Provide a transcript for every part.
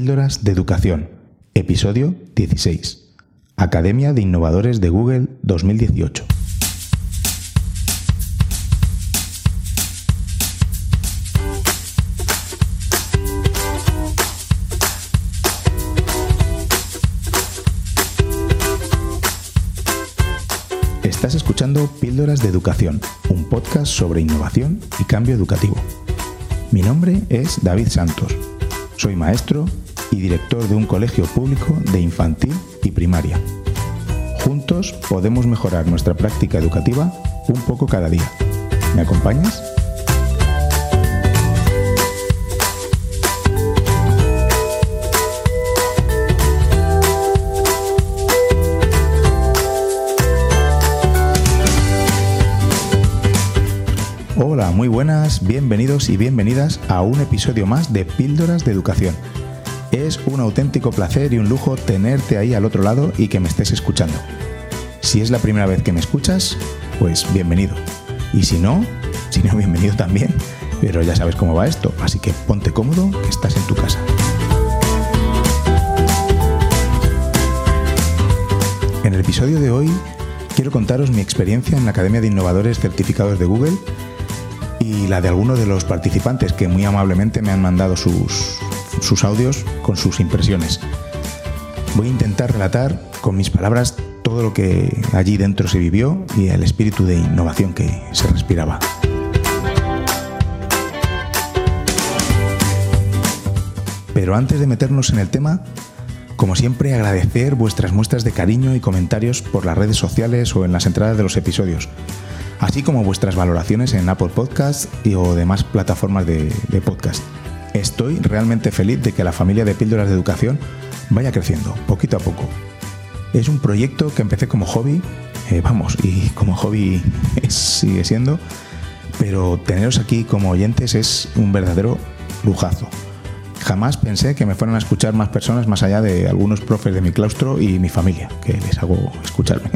Píldoras de Educación, episodio 16. Academia de Innovadores de Google 2018. Estás escuchando Píldoras de Educación, un podcast sobre innovación y cambio educativo. Mi nombre es David Santos. Soy maestro y director de un colegio público de infantil y primaria. Juntos podemos mejorar nuestra práctica educativa un poco cada día. ¿Me acompañas? Hola, muy buenas, bienvenidos y bienvenidas a un episodio más de Píldoras de Educación. Es un auténtico placer y un lujo tenerte ahí al otro lado y que me estés escuchando. Si es la primera vez que me escuchas, pues bienvenido. Y si no, si no, bienvenido también. Pero ya sabes cómo va esto, así que ponte cómodo, estás en tu casa. En el episodio de hoy quiero contaros mi experiencia en la Academia de Innovadores Certificados de Google y la de algunos de los participantes que muy amablemente me han mandado sus, sus audios con sus impresiones. Voy a intentar relatar con mis palabras todo lo que allí dentro se vivió y el espíritu de innovación que se respiraba. Pero antes de meternos en el tema, como siempre agradecer vuestras muestras de cariño y comentarios por las redes sociales o en las entradas de los episodios así como vuestras valoraciones en Apple Podcasts y o demás plataformas de, podcast. Estoy realmente feliz de que la familia de píldoras de educación vaya creciendo, poquito a poco. Es un proyecto que empecé como hobby, eh, vamos, y como hobby sigue siendo, pero teneros aquí como oyentes es un verdadero lujazo. Jamás pensé que me fueran a escuchar más personas más allá de algunos profes de mi claustro y mi familia, que les hago escucharme.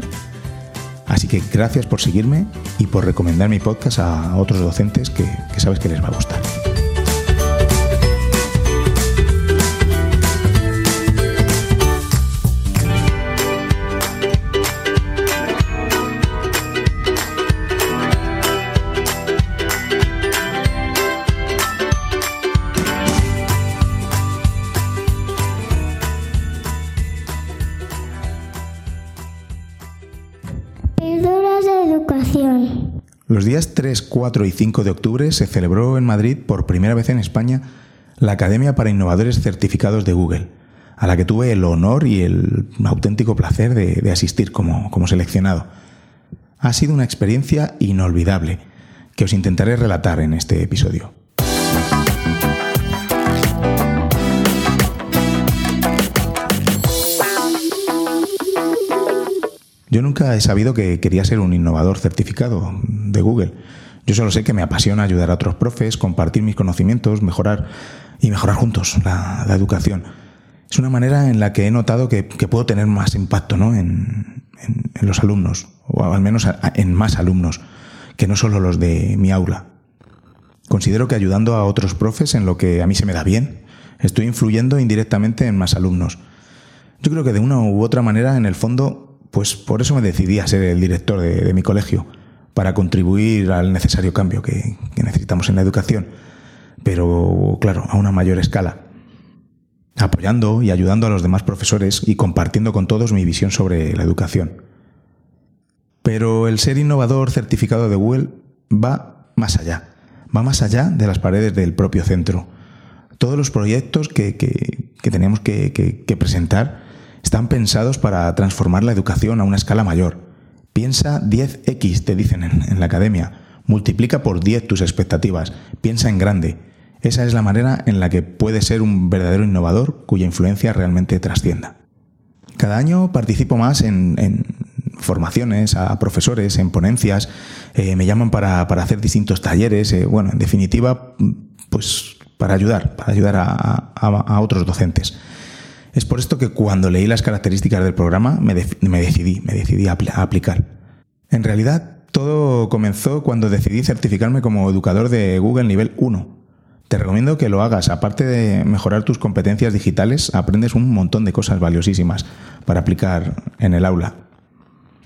Así que gracias por seguirme y por recomendar mi podcast a otros docentes que, que sabes que les va a gustar. Los días 3, 4 y 5 de octubre se celebró en Madrid por primera vez en España la Academia para Innovadores Certificados de Google, a la que tuve el honor y el auténtico placer de, asistir como, como seleccionado. Ha sido una experiencia inolvidable que os intentaré relatar en este episodio. Yo nunca he sabido que quería ser un innovador certificado de Google. Yo solo sé que me apasiona ayudar a otros profes, compartir mis conocimientos, mejorar y mejorar juntos la, educación. Es una manera en la que he notado que, puedo tener más impacto ¿no? en, los alumnos, o al menos en más alumnos, que no solo los de mi aula. Considero que ayudando a otros profes en lo que a mí se me da bien, estoy influyendo indirectamente en más alumnos. Yo creo que de una u otra manera, en el fondo, pues por eso me decidí a ser el director de, mi colegio, para contribuir al necesario cambio que, necesitamos en la educación, pero claro, a una mayor escala, apoyando y ayudando a los demás profesores y compartiendo con todos mi visión sobre la educación. Pero el ser innovador certificado de Google va más allá, va más allá de las paredes del propio centro. Todos los proyectos que tenemos que presentar están pensados para transformar la educación a una escala mayor. Piensa 10x, te dicen en, la academia. Multiplica por 10 tus expectativas. Piensa en grande. Esa es la manera en la que puedes ser un verdadero innovador cuya influencia realmente trascienda. Cada año participo más en, formaciones a profesores, en ponencias, eh, me llaman para, hacer distintos talleres, eh, bueno, en definitiva, pues para ayudar, para ayudar a, a otros docentes. Es por esto que cuando leí las características del programa me, de me decidí, me decidí a, a aplicar. En realidad, todo comenzó cuando decidí certificarme como educador de Google nivel 1. Te recomiendo que lo hagas. Aparte de mejorar tus competencias digitales, aprendes un montón de cosas valiosísimas para aplicar en el aula.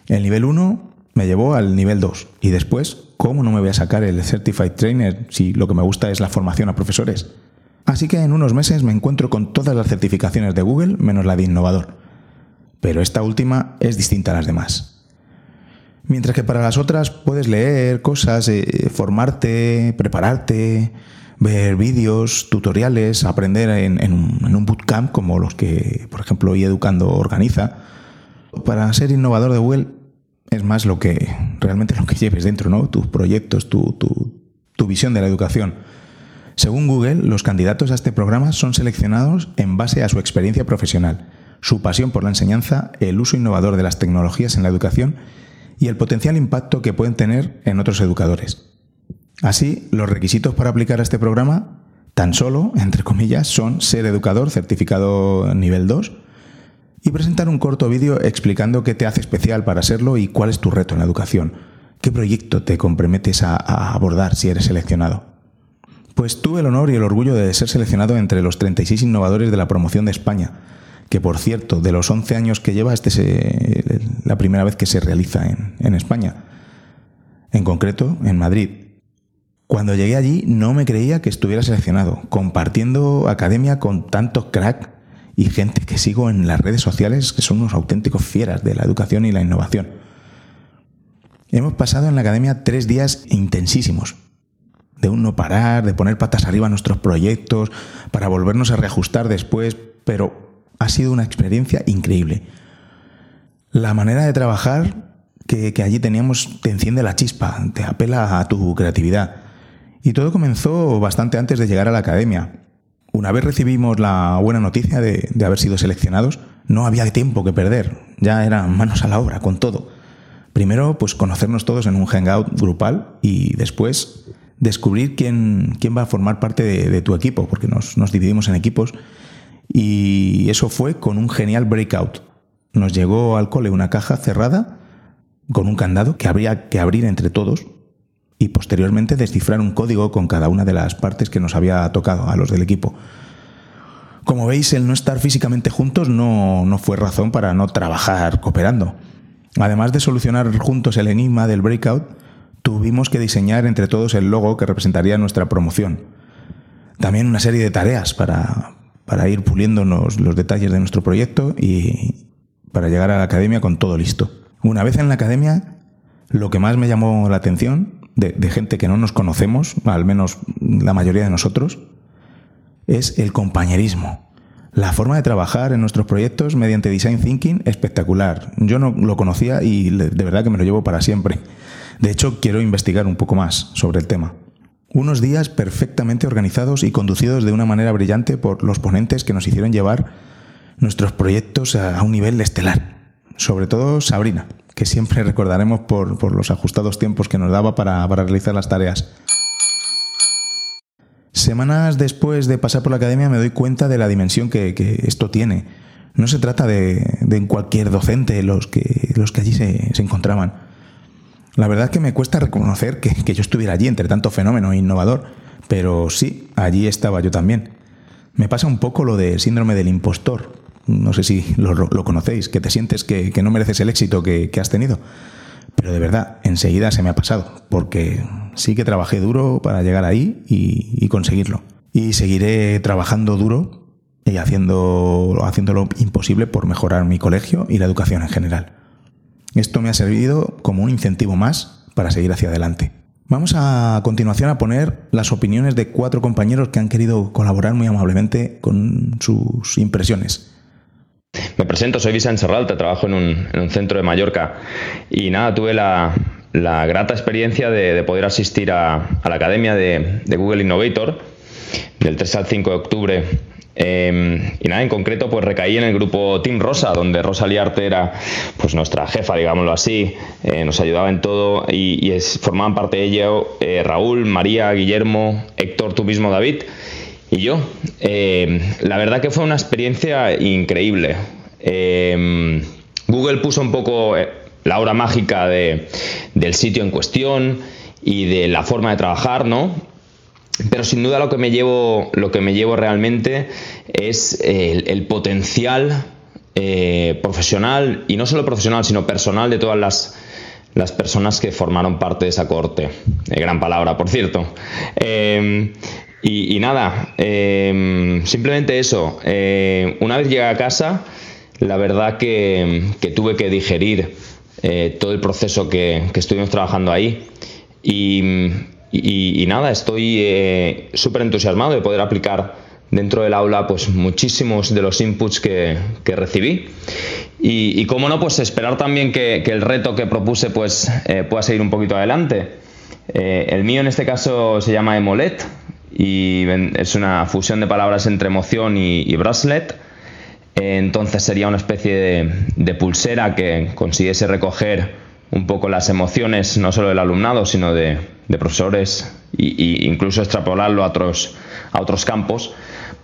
El nivel 1 me llevó al nivel 2 y después, ¿cómo no me voy a sacar el Certified Trainer si lo que me gusta es la formación a profesores? Así que en unos meses me encuentro con todas las certificaciones de Google menos la de innovador. Pero esta última es distinta a las demás. Mientras que para las otras puedes leer cosas, eh, formarte, prepararte, ver vídeos, tutoriales, aprender en, un, bootcamp como los que, por ejemplo, Educando organiza. Para ser innovador de Google es más lo que realmente lo que lleves dentro, ¿no? Tus proyectos, tu visión de la educación. Según Google, los candidatos a este programa son seleccionados en base a su experiencia profesional, su pasión por la enseñanza, el uso innovador de las tecnologías en la educación y el potencial impacto que pueden tener en otros educadores. Así, los requisitos para aplicar a este programa, tan solo, entre comillas, son ser educador certificado nivel 2 y presentar un corto vídeo explicando qué te hace especial para serlo y cuál es tu reto en la educación, qué proyecto te comprometes a, abordar si eres seleccionado. Pues tuve el honor y el orgullo de ser seleccionado entre los 36 innovadores de la promoción de España, que por cierto, de los 11 años que lleva, este es la primera vez que se realiza en, en España. En concreto, en Madrid, cuando llegué allí no me creía que estuviera seleccionado, compartiendo academia con tantos crack y gente que sigo en las redes sociales que son unos auténticos fieras de la educación y la innovación. Hemos pasado en la academia tres días intensísimos, de un no parar, de poner patas arriba nuestros proyectos, para volvernos a reajustar después, pero ha sido una experiencia increíble. La manera de trabajar que, que allí teníamos te enciende la chispa, te apela a tu creatividad. Y todo comenzó bastante antes de llegar a la academia. Una vez recibimos la buena noticia de, haber sido seleccionados, no había tiempo que perder, ya eran manos a la obra con todo. Primero, pues conocernos todos en un hangout grupal y después descubrir quién, quién va a formar parte de, tu equipo, porque nos, nos dividimos en equipos. Y eso fue con un genial breakout. Nos llegó al cole una caja cerrada con un candado que habría que abrir entre todos y posteriormente descifrar un código con cada una de las partes que nos había tocado a los del equipo. Como veis, el no estar físicamente juntos no, no fue razón para no trabajar cooperando. Además de solucionar juntos el enigma del breakout, tuvimos que diseñar entre todos el logo que representaría nuestra promoción. También una serie de tareas para, para ir puliéndonos los detalles de nuestro proyecto y para llegar a la academia con todo listo. Una vez en la academia, lo que más me llamó la atención de, gente que no nos conocemos, al menos la mayoría de nosotros, es el compañerismo. La forma de trabajar en nuestros proyectos mediante Design Thinking espectacular. Yo no lo conocía y de verdad que me lo llevo para siempre. De hecho, quiero investigar un poco más sobre el tema. Unos días perfectamente organizados y conducidos de una manera brillante por los ponentes que nos hicieron llevar nuestros proyectos a un nivel estelar. Sobre todo Sabrina, que siempre recordaremos por, los ajustados tiempos que nos daba para, realizar las tareas. Semanas después de pasar por la academia me doy cuenta de la dimensión que, esto tiene. No se trata de, cualquier docente los que, los que allí se, encontraban. La verdad es que me cuesta reconocer que, yo estuviera allí entre tanto fenómeno innovador, pero sí, allí estaba yo también. Me pasa un poco lo de síndrome del impostor no sé si lo, conocéis, que te sientes que, no mereces el éxito que, has tenido. Pero de verdad, enseguida se me ha pasado, porque sí que trabajé duro para llegar ahí y, conseguirlo. Y seguiré trabajando duro y haciendo, imposible por mejorar mi colegio y la educación en general. Esto me ha servido como un incentivo más para seguir hacia adelante. Vamos a, continuación a poner las opiniones de cuatro compañeros que han querido colaborar muy amablemente con sus impresiones. Me presento, soy Vicente Serralta, trabajo en un, centro de Mallorca y nada, tuve la, grata experiencia de, poder asistir a, la academia de, Google Innovator del 3 al 5 de octubre. Em, y nada, en concreto, pues recaí en el grupo Team Rosa, donde Rosa Liarte era pues nuestra jefa, digámoslo así, eh, nos ayudaba en todo y, formaban parte de ello eh, Raúl, María, Guillermo, Héctor, tú mismo, David y yo. Eh, la verdad que fue una experiencia increíble. Eh, Google puso un poco eh, la hora mágica de, del sitio en cuestión y de la forma de trabajar, ¿no? Pero sin duda lo que me llevo, lo que me llevo realmente es el, potencial eh, profesional, y no solo profesional, sino personal de todas las, las personas que formaron parte de esa corte. Eh, gran palabra, por cierto. Em, y, nada, em, simplemente eso. Eh, una vez llegué a casa, la verdad que, tuve que digerir todo el proceso que, que estuvimos trabajando ahí. Y, y, nada, estoy eh, súper entusiasmado de poder aplicar dentro del aula pues muchísimos de los inputs que, recibí. Y, como no pues esperar también que, el reto que propuse pues eh, pueda seguir un poquito adelante. Eh, el mío en este caso se llama Emolet y es una fusión de palabras entre emoción y, y bracelet. Entonces sería una especie de, de pulsera que consiguiese recoger un poco las emociones no solo del alumnado sino de, de profesores e incluso extrapolarlo a otros, a otros campos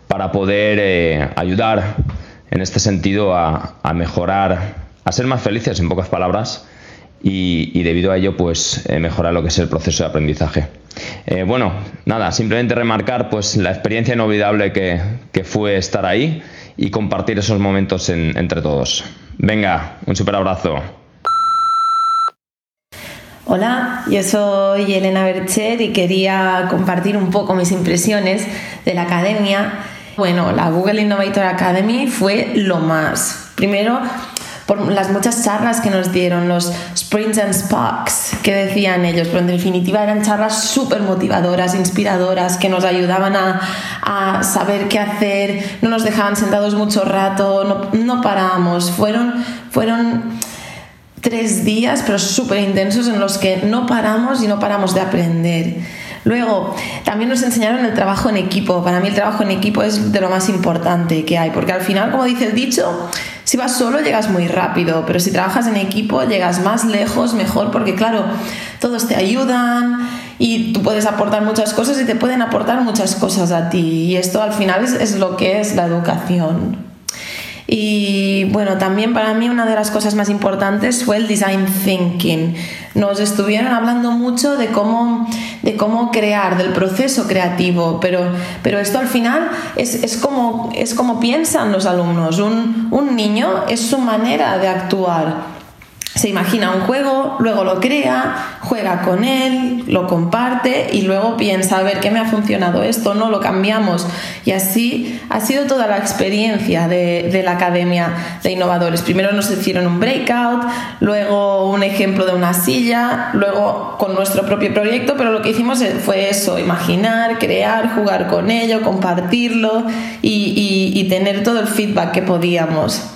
para poder eh, ayudar en este sentido a, mejorar, a ser más felices en pocas palabras y, debido a ello pues eh, mejorar lo que es el proceso de aprendizaje. Eh, bueno, nada, simplemente remarcar pues la experiencia inolvidable que, que fue estar ahí y compartir esos momentos entre todos. Venga, un super abrazo. Hola, yo soy Elena Bercher y quería compartir un poco mis impresiones de la academia. Bueno, la Google Innovator Academy fue lo más. Primero, por las muchas charlas que nos dieron, los Sprints and Sparks que decían ellos, pero en definitiva eran charlas súper motivadoras, inspiradoras, que nos ayudaban a, saber qué hacer, no nos dejaban sentados mucho rato, no, no parábamos. Fueron, fueron tres días, pero súper intensos, en los que no paramos y no paramos de aprender. Luego, también nos enseñaron el trabajo en equipo. Para mí el trabajo en equipo es de lo más importante que hay, porque al final, como dice el dicho, si vas solo llegas muy rápido, pero si trabajas en equipo llegas más lejos, mejor, porque claro, todos te ayudan y tú puedes aportar muchas cosas y te pueden aportar muchas cosas a ti. Y esto al final es, es lo que es la educación. Y bueno, también para mí una de las cosas más importantes fue el design thinking. Nos estuvieron hablando mucho de cómo, de cómo crear, del proceso creativo, pero, pero esto al final es, es, como, es como piensan los alumnos. Un, un niño es su manera de actuar se imagina un juego, luego lo crea, juega con él, lo comparte y luego piensa, a ver, ¿qué me ha funcionado esto? No, lo cambiamos. Y así ha sido toda la experiencia de, la Academia de Innovadores. Primero nos hicieron un breakout, luego un ejemplo de una silla, luego con nuestro propio proyecto, pero lo que hicimos fue eso, imaginar, crear, jugar con ello, compartirlo y tener todo el feedback que podíamos.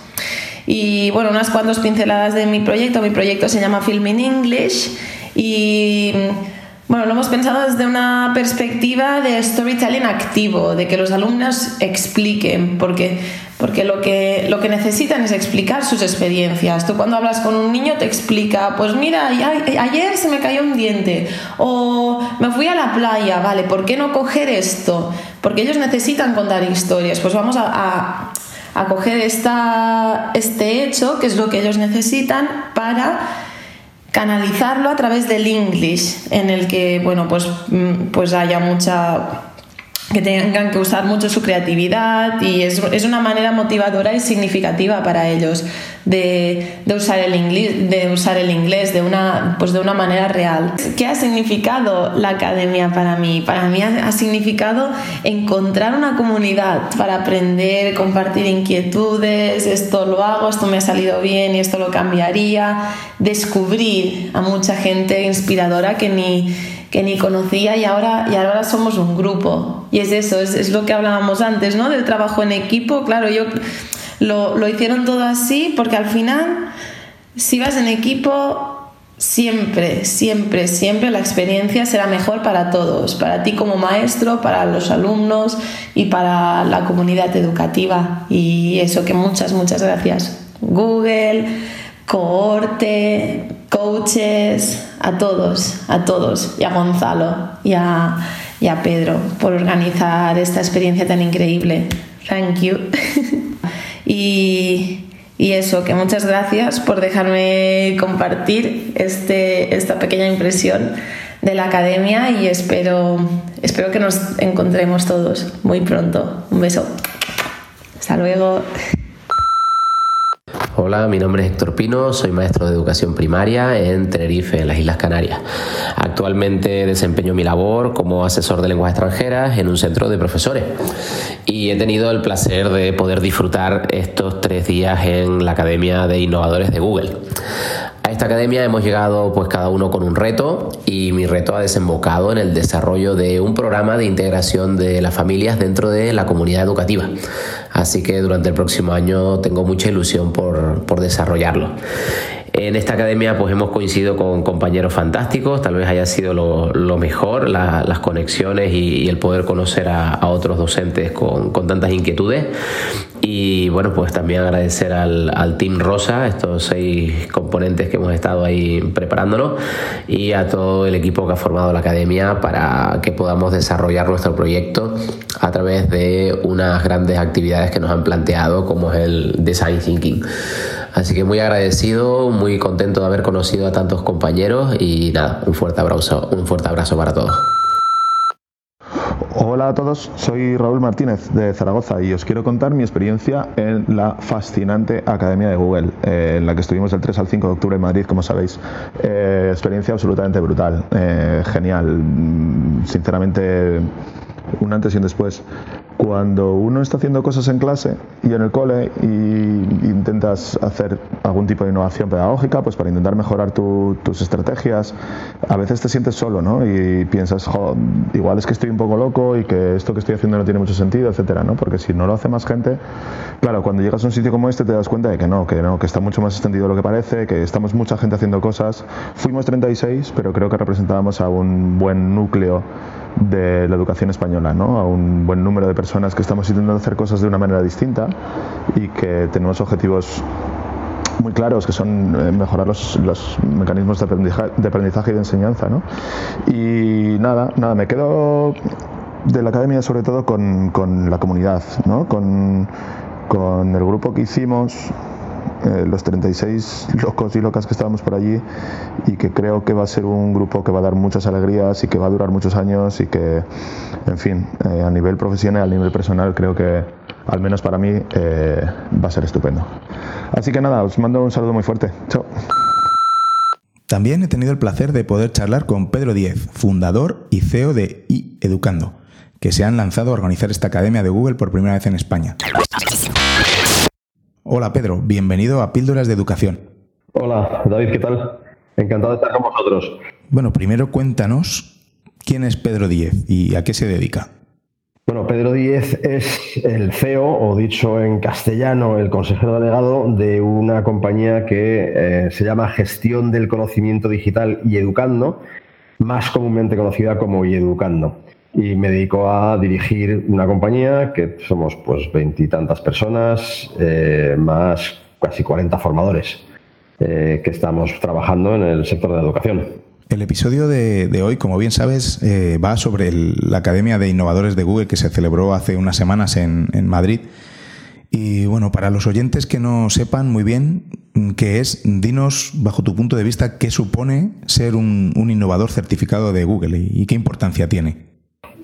Y bueno, unas cuantas pinceladas de mi proyecto. Mi proyecto se llama Film in English y bueno, lo hemos pensado desde una perspectiva de storytelling activo, de que los alumnos expliquen, porque, porque lo, que, lo que necesitan es explicar sus experiencias. Tú cuando hablas con un niño te explica, pues mira, ayer se me cayó un diente, o me fui a la playa, vale, ¿por qué no coger esto? Porque ellos necesitan contar historias. Pues vamos a a coger esta, este hecho, que es lo que ellos necesitan, para canalizarlo a través del English, en el que bueno, pues, mm, pues haya mucha que tengan que usar mucho su creatividad y es, es una manera motivadora y significativa para ellos de, de, usar el inglés, de usar el inglés de una, pues de una manera real. ¿Qué ha significado la academia para mí? Para mí ha, ha significado encontrar una comunidad para aprender, compartir inquietudes, esto lo hago, esto me ha salido bien y esto lo cambiaría, descubrir a mucha gente inspiradora que ni que ni conocía y ahora, y ahora somos un grupo. Y es eso, es, es lo que hablábamos antes, ¿no? Del trabajo en equipo. Claro, yo lo, lo hicieron todo así porque al final, si vas en equipo, siempre, siempre, siempre la experiencia será mejor para todos, para ti como maestro, para los alumnos y para la comunidad educativa. Y eso que muchas, muchas gracias. Google, cohorte, coaches, a todos, a todos, y a Gonzalo y a, y a Pedro por organizar esta experiencia tan increíble. Thank you. y, y, eso, que muchas gracias por dejarme compartir este, esta pequeña impresión de la academia y espero, espero que nos encontremos todos muy pronto. Un beso. Hasta luego. Hola, mi nombre es Héctor Pino, soy maestro de educación primaria en Tenerife, en las Islas Canarias. Actualmente desempeño mi labor como asesor de lenguas extranjeras en un centro de profesores y he tenido el placer de poder disfrutar estos tres días en la Academia de Innovadores de Google. A esta academia hemos llegado pues cada uno con un reto y mi reto ha desembocado en el desarrollo de un programa de integración de las familias dentro de la comunidad educativa. Así que durante el próximo año tengo mucha ilusión por, por desarrollarlo. En esta academia pues hemos coincidido con compañeros fantásticos, tal vez haya sido lo, mejor, las conexiones y, el poder conocer a, otros docentes con, tantas inquietudes. Y bueno, pues también agradecer al, al, Team Rosa, estos seis componentes que hemos estado ahí preparándonos, y a todo el equipo que ha formado la academia para que podamos desarrollar nuestro proyecto a través de unas grandes actividades que nos han planteado, como es el Design Thinking. Así que muy agradecido, muy contento de haber conocido a tantos compañeros y nada, un fuerte abrazo, un fuerte abrazo para todos. Hola a todos, soy Raúl Martínez de Zaragoza y os quiero contar mi experiencia en la fascinante Academia de Google, eh, en la que estuvimos del 3 al 5 de octubre en Madrid, como sabéis. Eh, experiencia absolutamente brutal, eh, genial, mm, sinceramente un antes y un después. Cuando uno está haciendo cosas en clase y en el cole y intentas hacer algún tipo de innovación pedagógica, pues para intentar mejorar tus estrategias, a veces te sientes solo, ¿no? Y piensas, igual es que estoy un poco loco y que esto que estoy haciendo no tiene mucho sentido, etcétera, ¿no? Porque si no lo hace más gente, claro, cuando llegas a un sitio como este te das cuenta de que no, que no, que está mucho más extendido de lo que parece, que estamos mucha gente haciendo cosas. Fuimos 36, pero creo que representábamos a un buen núcleo de la educación española, ¿no? a un buen número de personas que estamos intentando hacer cosas de una manera distinta y que tenemos objetivos muy claros, que son eh, mejorar los, los mecanismos de aprendizaje, y de enseñanza. ¿no? Y nada, nada, me quedo de la academia sobre todo con, con la comunidad, ¿no? con, con el grupo que hicimos, eh, los 36 locos y locas que estábamos por allí y que creo que va a ser un grupo que va a dar muchas alegrías y que va a durar muchos años y que, en fin, eh, a nivel profesional, a nivel personal, creo que al menos para mí eh, va a ser estupendo. Así que nada, os mando un saludo muy fuerte. Chao. También he tenido el placer de poder charlar con Pedro Diez, fundador y CEO de iEducando, que se han lanzado a organizar esta academia de Google por primera vez en España. Hola Pedro, bienvenido a Píldoras de Educación. Hola David, ¿qué tal? Encantado de estar con vosotros. Bueno, primero cuéntanos quién es Pedro Díez y a qué se dedica. Bueno, Pedro Díez es el CEO, o dicho en castellano, el consejero delegado de una compañía que eh, se llama Gestión del Conocimiento Digital y Educando, más comúnmente conocida como Educando y me dedico a dirigir una compañía que somos pues veintitantas personas, eh, más casi 40 formadores eh, que estamos trabajando en el sector de la educación. El episodio de, hoy, como bien sabes, eh, va sobre la Academia de Innovadores de Google que se celebró hace unas semanas en, Madrid. Y bueno, para los oyentes que no sepan muy bien qué es, dinos, bajo tu punto de vista, qué supone ser un, innovador certificado de Google y qué importancia tiene.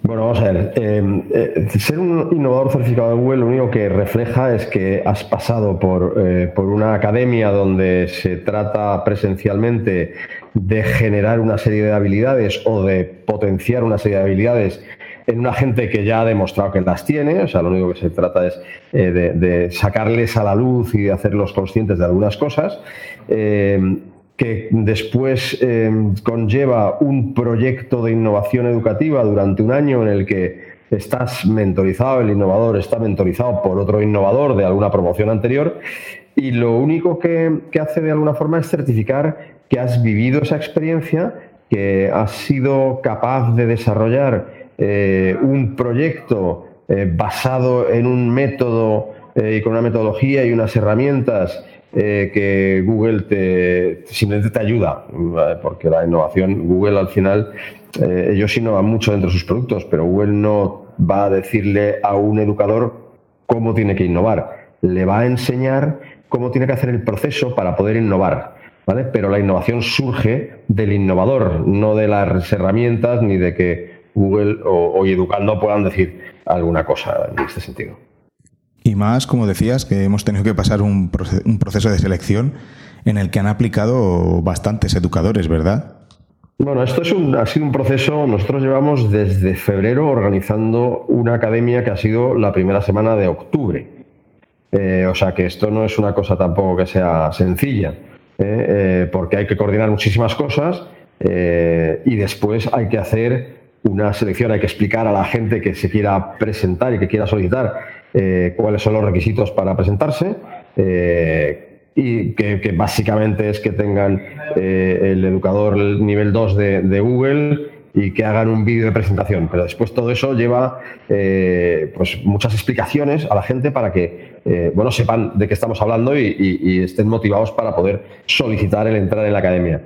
Bueno, vamos a ver. Em, eh, ser un innovador certificado de Google lo único que refleja es que has pasado por, eh, por, una academia donde se trata presencialmente de generar una serie de habilidades o de potenciar una serie de habilidades en una gente que ya ha demostrado que las tiene. O sea, lo único que se trata es eh, de, sacarles a la luz y de hacerlos conscientes de algunas cosas. Em, que después eh, conlleva un proyecto de innovación educativa durante un año en el que estás mentorizado, el innovador está mentorizado por otro innovador de alguna promoción anterior y lo único que, hace de alguna forma es certificar que has vivido esa experiencia, que has sido capaz de desarrollar eh, un proyecto eh, basado en un método y con una metodología y unas herramientas eh, que Google te, simplemente te ayuda, porque la innovación, Google al final, eh, ellos innovan mucho dentro de sus productos, pero Google no va a decirle a un educador cómo tiene que innovar, le va a enseñar cómo tiene que hacer el proceso para poder innovar. ¿vale? Pero la innovación surge del innovador, no de las herramientas ni de que Google o, o Educando puedan decir alguna cosa en este sentido. Y más, como decías, que hemos tenido que pasar un, proceso de selección en el que han aplicado bastantes educadores, ¿verdad? Bueno, esto es un, ha sido un proceso, nosotros llevamos desde febrero organizando una academia que ha sido la primera semana de octubre. Eh, o sea que esto no es una cosa tampoco que sea sencilla, ¿eh? Eh, porque hay que coordinar muchísimas cosas y después hay que hacer una selección, hay que explicar a la gente que se quiera presentar y que quiera solicitar eh, cuáles son los requisitos para presentarse eh, y que, básicamente es que tengan eh, el educador nivel 2 de, Google y que hagan un vídeo de presentación. Pero después todo eso lleva pues muchas explicaciones a la gente para que bueno, sepan de qué estamos hablando y, estén motivados para poder solicitar el entrar en la academia.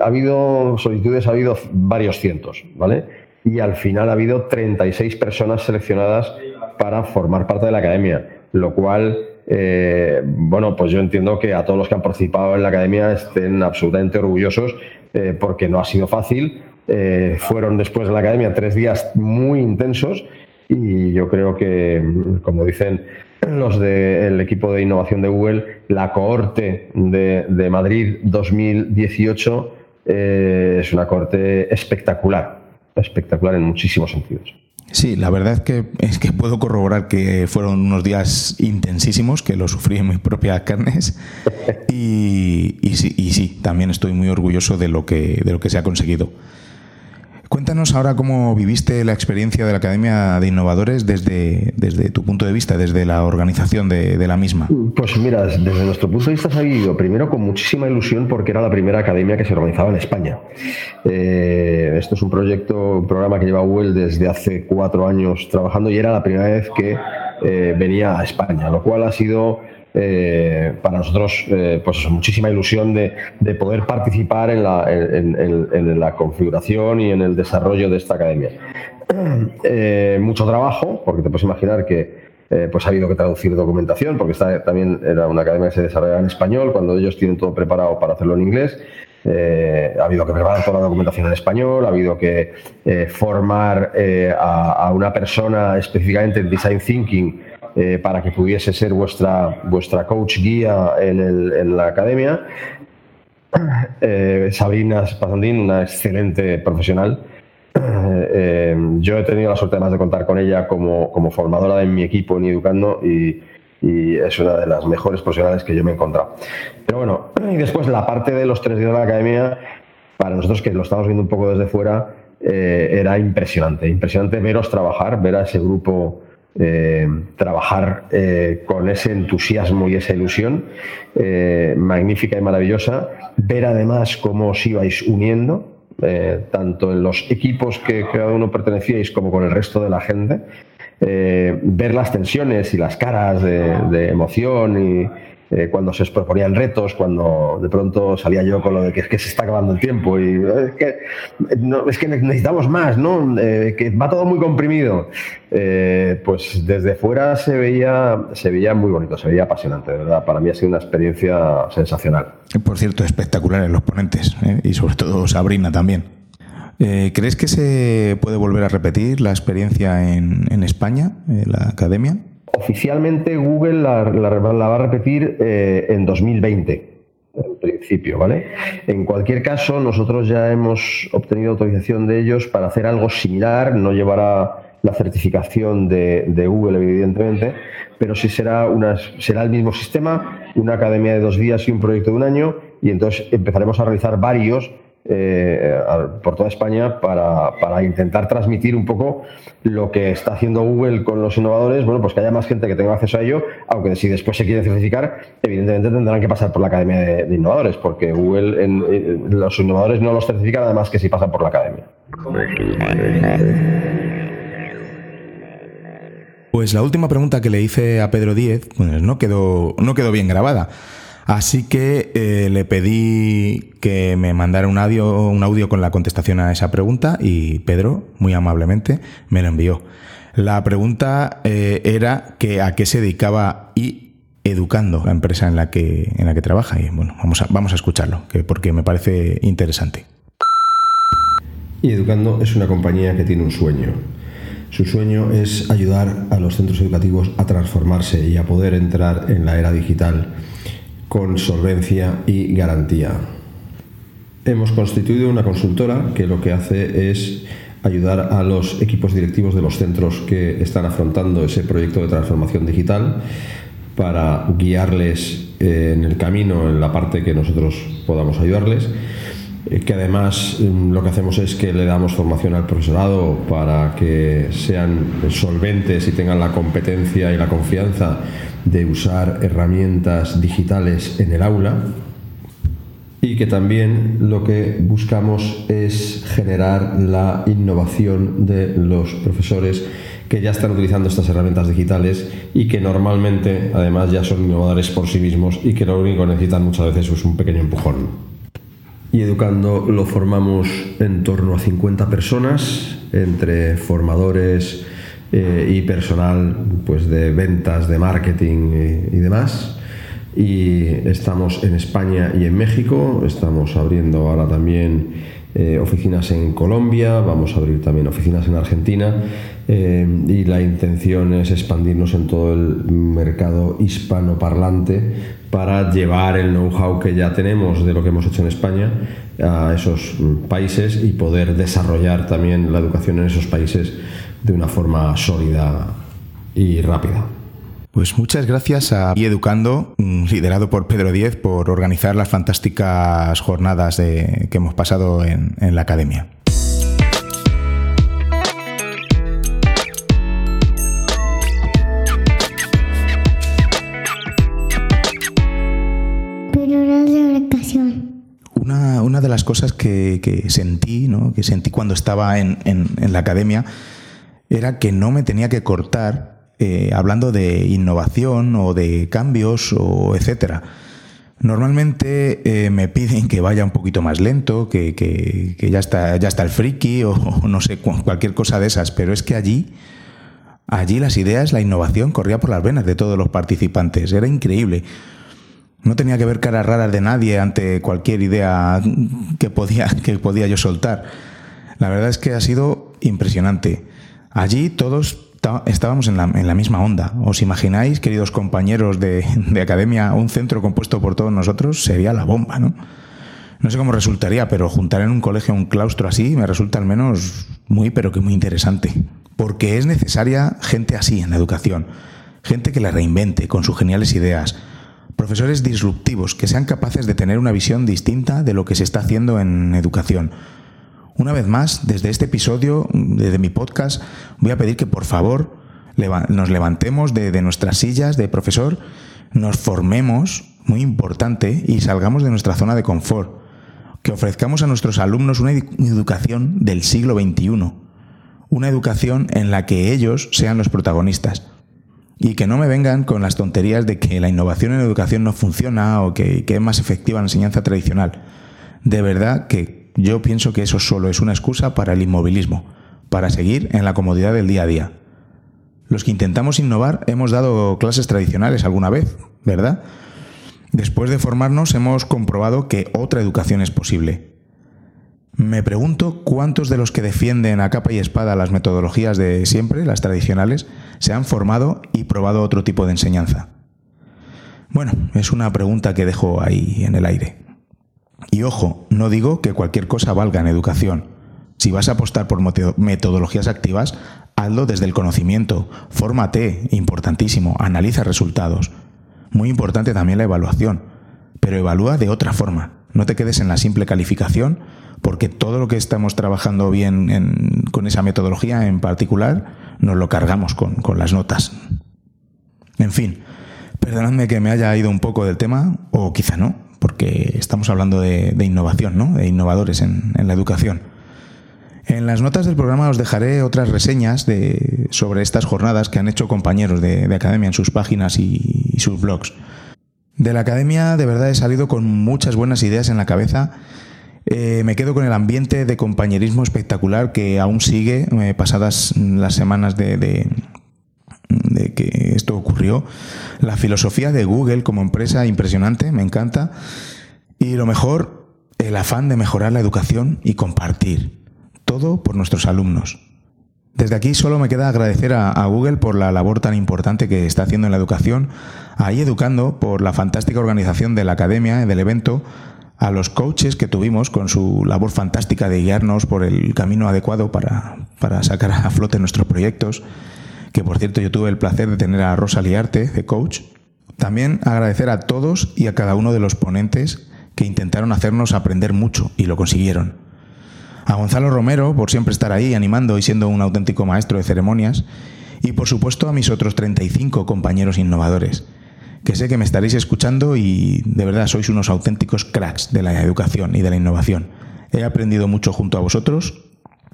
Ha habido solicitudes, ha habido varios cientos, ¿vale? Y al final ha habido 36 personas seleccionadas para formar parte de la academia, lo cual, eh, bueno, pues yo entiendo que a todos los que han participado en la academia estén absolutamente orgullosos eh, porque no ha sido fácil. Eh, fueron después de la academia tres días muy intensos y yo creo que, como dicen los del equipo de innovación de Google, la cohorte de, de Madrid 2018 es una cohorte espectacular, espectacular en muchísimos sentidos. Sí, la verdad es que, es que puedo corroborar que fueron unos días intensísimos, que lo sufrí en mis propias carnes. Y, y, sí, y sí, también estoy muy orgulloso de lo que, de lo que se ha conseguido. Cuéntanos ahora cómo viviste la experiencia de la Academia de Innovadores desde, desde tu punto de vista, desde la organización de, la misma. Pues mira, desde nuestro punto de vista se ha vivido primero con muchísima ilusión porque era la primera academia que se organizaba en España. Eh, esto es un proyecto, un programa que lleva Google desde hace cuatro años trabajando y era la primera vez que eh, venía a España, lo cual ha sido eh, para nosotros, eh, pues muchísima ilusión de, poder participar en la, configuración y en el desarrollo de esta academia. Eh, mucho trabajo, porque te puedes imaginar que pues ha habido que traducir documentación, porque esta también era una academia que se desarrolla en español, cuando ellos tienen todo preparado para hacerlo en inglés. ha habido que preparar toda la documentación en español, ha habido que formar a, una persona específicamente en Design Thinking eh, para que pudiese ser vuestra, vuestra coach guía en, la academia. Eh, Sabrina una excelente profesional. Eh, yo he tenido la suerte además de contar con ella como, como formadora de mi equipo en Educando y, y, es una de las mejores profesionales que yo me he encontrado. Pero bueno, y después la parte de los tres días de la academia, para nosotros que lo estamos viendo un poco desde fuera, era impresionante. Impresionante veros trabajar, ver a ese grupo eh, trabajar eh, con ese entusiasmo y esa ilusión eh, magnífica y maravillosa, ver además cómo os ibais uniendo, tanto en los equipos que cada uno pertenecíais como con el resto de la gente, ver las tensiones y las caras de emoción y, eh, cuando se proponían retos, cuando de pronto salía yo con lo de que es que se está acabando el tiempo y es que, es que necesitamos más, ¿no? Eh, que va todo muy comprimido. Eh, pues desde fuera se veía, se veía muy bonito, se veía apasionante, de verdad. Para mí ha sido una experiencia sensacional. Por cierto, espectaculares los ponentes y sobre todo Sabrina también. ¿Crees que se puede volver a repetir la experiencia en, en España, en la academia? Oficialmente Google la, va a repetir eh, en 2020 en principio, ¿vale? En cualquier caso, nosotros ya hemos obtenido autorización de ellos para hacer algo similar, no llevará la certificación de, de Google, evidentemente, pero sí será, una, será el mismo sistema, una academia de dos días y un proyecto de un año, y entonces empezaremos a realizar varios eh, por toda España para, intentar transmitir un poco lo que está haciendo Google con los innovadores, bueno, pues que haya más gente que tenga acceso a ello, aunque si después se quieren certificar, evidentemente tendrán que pasar por la Academia de, Innovadores, porque Google, los innovadores no los certifican, además que si pasan por la Academia. Pues la última pregunta que le hice a Pedro Díez pues no, quedó, no quedó bien grabada. Así que eh, le pedí que me mandara un audio, un audio con la contestación a esa pregunta y Pedro, muy amablemente, me lo envió. La pregunta eh, era que a qué se dedicaba y Educando, la empresa en la que, en la que trabaja. Y bueno, vamos a, vamos a escucharlo, que porque me parece interesante. Y Educando es una compañía que tiene un sueño. Su sueño es ayudar a los centros educativos a transformarse y a poder entrar en la era digital con solvencia y garantía. Hemos constituido una consultora que lo que hace es ayudar a los equipos directivos de los centros que están afrontando ese proyecto de transformación digital para guiarles en el camino en la parte que nosotros podamos ayudarles que además mm, lo que hacemos es que le damos formación al profesorado para que sean solventes y tengan la competencia y la confianza de usar herramientas digitales en el aula y que también lo que buscamos es generar la innovación de los profesores que ya están utilizando estas herramientas digitales y que normalmente además ya son innovadores por sí mismos y que lo único que necesitan muchas veces es un pequeño empujón. Y educando lo formamos en torno a 50 personas, entre formadores eh, y personal pues, de ventas, de marketing y demás. Y estamos en España y en México, estamos abriendo ahora también eh, oficinas en Colombia, vamos a abrir también oficinas en Argentina eh, y la intención es expandirnos en todo el mercado hispanoparlante para llevar el know-how que ya tenemos de lo que hemos hecho en España a esos países y poder desarrollar también la educación en esos países de una forma sólida y rápida. Pues muchas gracias a Educando, mm, liderado por Pedro Diez, por organizar las fantásticas jornadas que hemos pasado en, la academia. Cosas que, sentí, ¿no? que sentí cuando estaba en, en la academia, era que no me tenía que cortar eh, hablando de innovación o de cambios o etcétera. Normalmente eh, me piden que vaya un poquito más lento, que, ya, está, ya está el friki o, no sé, cualquier cosa de esas, pero es que allí, allí las ideas, la innovación corría por las venas de todos los participantes, era increíble. No tenía que ver caras raras de nadie ante cualquier idea que podía, que podía yo soltar. La verdad es que ha sido impresionante. Allí todos estábamos en la, misma onda. ¿Os imagináis, queridos compañeros de, academia, un centro compuesto por todos nosotros? Sería la bomba, ¿no? No sé cómo resultaría, pero juntar en un colegio un claustro así me resulta al menos muy, pero que muy interesante. Porque es necesaria gente así en la educación. Gente que la reinvente con sus geniales ideas. Profesores disruptivos que sean capaces de tener una visión distinta de lo que se está haciendo en educación una vez más, desde este episodio, desde mi podcast, voy a pedir que por favor nos levantemos de, nuestras sillas de profesor, nos formemos, muy importante, y salgamos de nuestra zona de confort. Que ofrezcamos a nuestros alumnos una educación del siglo XXI, una educación en la que ellos sean los protagonistas. Y que no me vengan con las tonterías de que la innovación en educación no funciona o que, que es más efectiva la enseñanza tradicional. De verdad que yo pienso que eso solo es una excusa para el inmovilismo, para seguir en la comodidad del día a día. Los que intentamos innovar hemos dado clases tradicionales alguna vez, ¿verdad? Después de formarnos hemos comprobado que otra educación es posible. Me pregunto cuántos de los que defienden a capa y espada las metodologías de siempre, las tradicionales, se han formado y probado otro tipo de enseñanza. Bueno, es una pregunta que dejo ahí en el aire. Y ojo, no digo que cualquier cosa valga en educación. Si vas a apostar por metodologías activas, hazlo desde el conocimiento, fórmate, importantísimo, analiza resultados. Muy importante también la evaluación, pero evalúa de otra forma. No te quedes en la simple calificación, porque todo lo que estamos trabajando bien con esa metodología en particular, nos lo cargamos con, las notas. En fin, perdonadme que me haya ido un poco del tema, o quizá no, porque estamos hablando de, innovación, ¿no? de innovadores en, la educación. En las notas del programa os dejaré otras reseñas de, sobre estas jornadas que han hecho compañeros de, academia en sus páginas y, sus blogs. De la academia de verdad he salido con muchas buenas ideas en la cabeza. Eh, me quedo con el ambiente de compañerismo espectacular que aún sigue eh, pasadas las semanas de, que, que esto ocurrió. La filosofía de Google como empresa, impresionante, me encanta. Y lo mejor, el afán de mejorar la educación y compartir. Todo por nuestros alumnos. Desde aquí solo me queda agradecer a, Google por la labor tan importante que está haciendo en la educación, a Educando por la fantástica organización de la academia, del evento, a los coaches que tuvimos con su labor fantástica de guiarnos por el camino adecuado para, para sacar a flote nuestros proyectos, que por cierto yo tuve el placer de tener a Rosa Liarte, de coach. También agradecer a todos y a cada uno de los ponentes que intentaron hacernos aprender mucho y lo consiguieron. A Gonzalo Romero por siempre estar ahí animando y siendo un auténtico maestro de ceremonias. Y por supuesto a mis otros 35 compañeros innovadores, que sé que me estaréis escuchando y de verdad sois unos auténticos cracks de la educación y de la innovación. He aprendido mucho junto a vosotros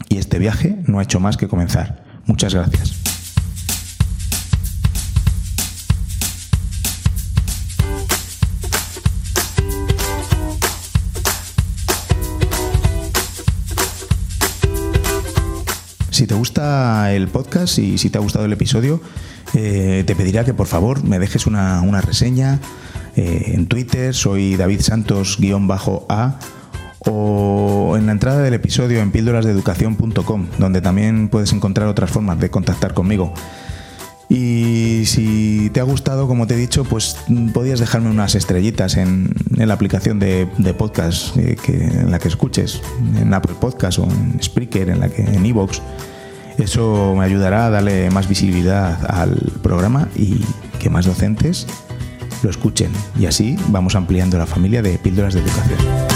y este viaje no ha hecho más que comenzar. Muchas gracias. Si te gusta el podcast y si te ha gustado el episodio, eh, te pediría que por favor me dejes una, una reseña eh, en Twitter, soy David Santos-A o en la entrada del episodio en píldorasdeeducación.com, donde también puedes encontrar otras formas de contactar conmigo. Y si te ha gustado, como te he dicho, pues podías dejarme unas estrellitas en, en la aplicación de, de podcast eh, que, en la que escuches, en Apple Podcast o en Spreaker, en la que en Evox. Eso me ayudará a darle más visibilidad al programa y que más docentes lo escuchen. Y así vamos ampliando la familia de píldoras de educación.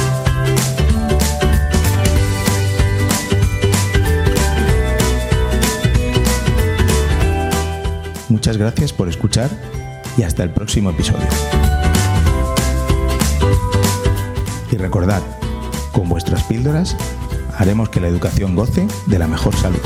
Muchas gracias por escuchar y hasta el próximo episodio. Y recordad, con vuestras píldoras haremos que la educación goce de la mejor salud.